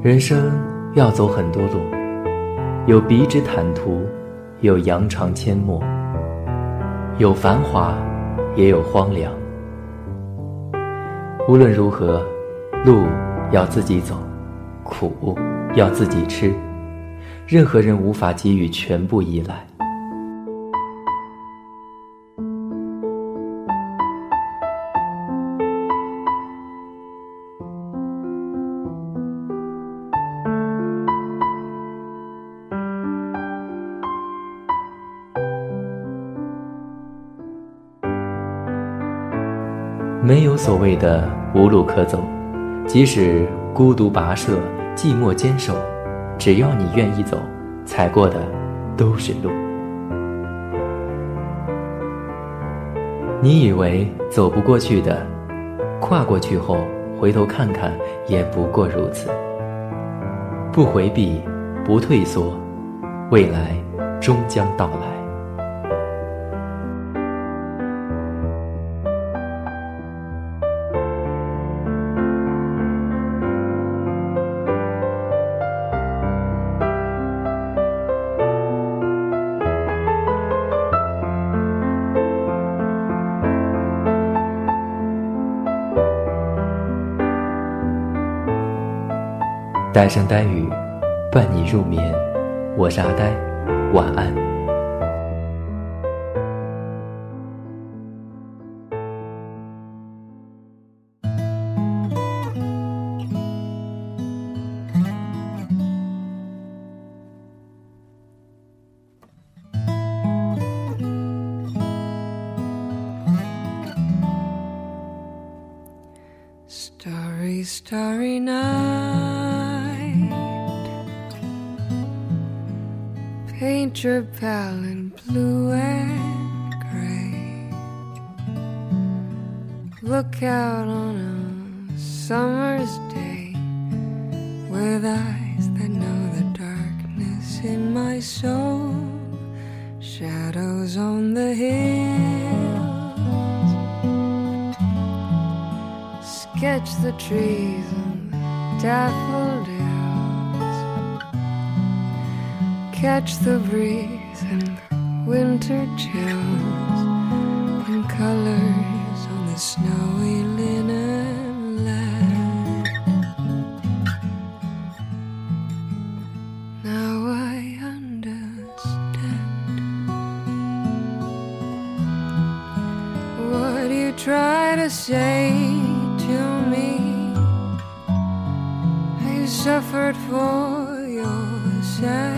人生要走很多路，有笔直坦途，有扬长阡陌，有繁华，也有荒凉。无论如何，路要自己走，苦要自己吃，任何人无法给予全部依赖。没有所谓的无路可走，即使孤独跋涉、寂寞坚守，只要你愿意走，踩过的都是路。你以为走不过去的，跨过去后回头看看，也不过如此。不回避，不退缩，未来终将到来。呆声呆语，伴你入眠。我是阿呆，晚安。Starry, starry night. Paint your palette blue and gray. Look out on a summer's day with eyes that know the darkness in my soul. Shadows on the hill Sketch the trees and daffodils. Catch the breeze and the winter chills and colors on the snowy linen land. Now I understand what you try to say to me. I suffered for your sanity.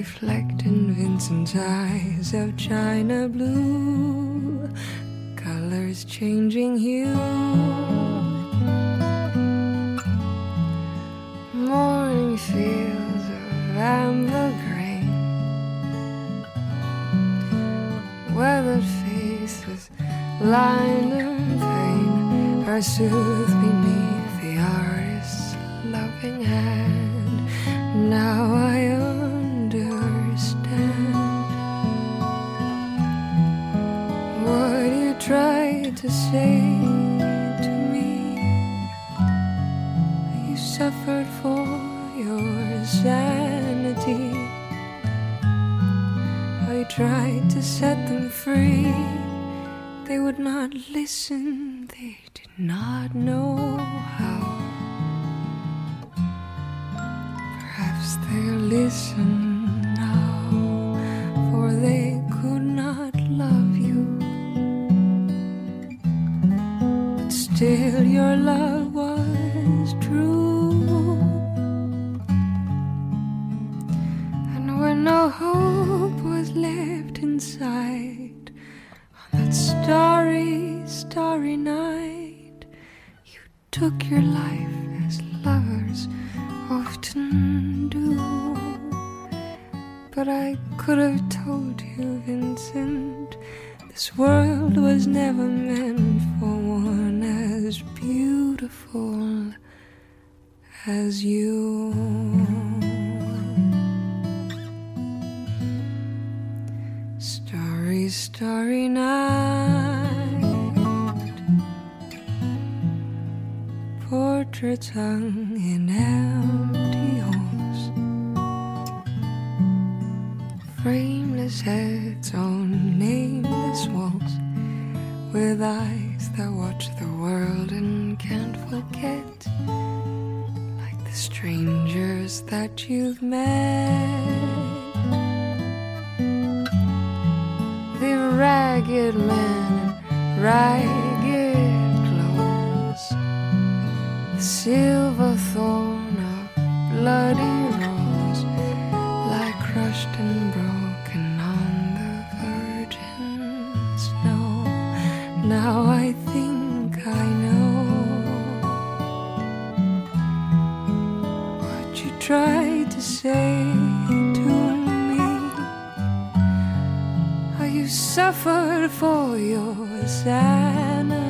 Reflect in Vincent's eyes of china blue. Colors changing hue. morning fields of amber grain, weathered face with line and pain are soothed beneath the artist's loving hand. Now I your sanity. I tried to set them free. They would not listen, they did not know how. Perhaps they'll listen your life as lovers often do. But I could have told you, Vincent, this world was never meant for one as beautiful as you. Portraits hung in empty halls. Frameless heads on nameless walls. With eyes that watch the world and can't forget. Like the strangers that you've met. The ragged men in silver thorn of bloody rose lie crushed and broken on the virgin snow. Now I think I know what you tried to say to me. How you suffered for your sanity.